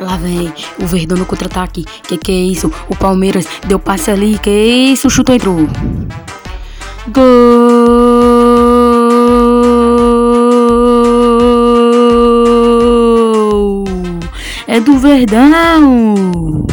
Lá vem o Verdão no contra-ataque. Que que é isso? O Palmeiras deu passe ali. Que é isso? Chutou entrou. Gol! É do Verdão!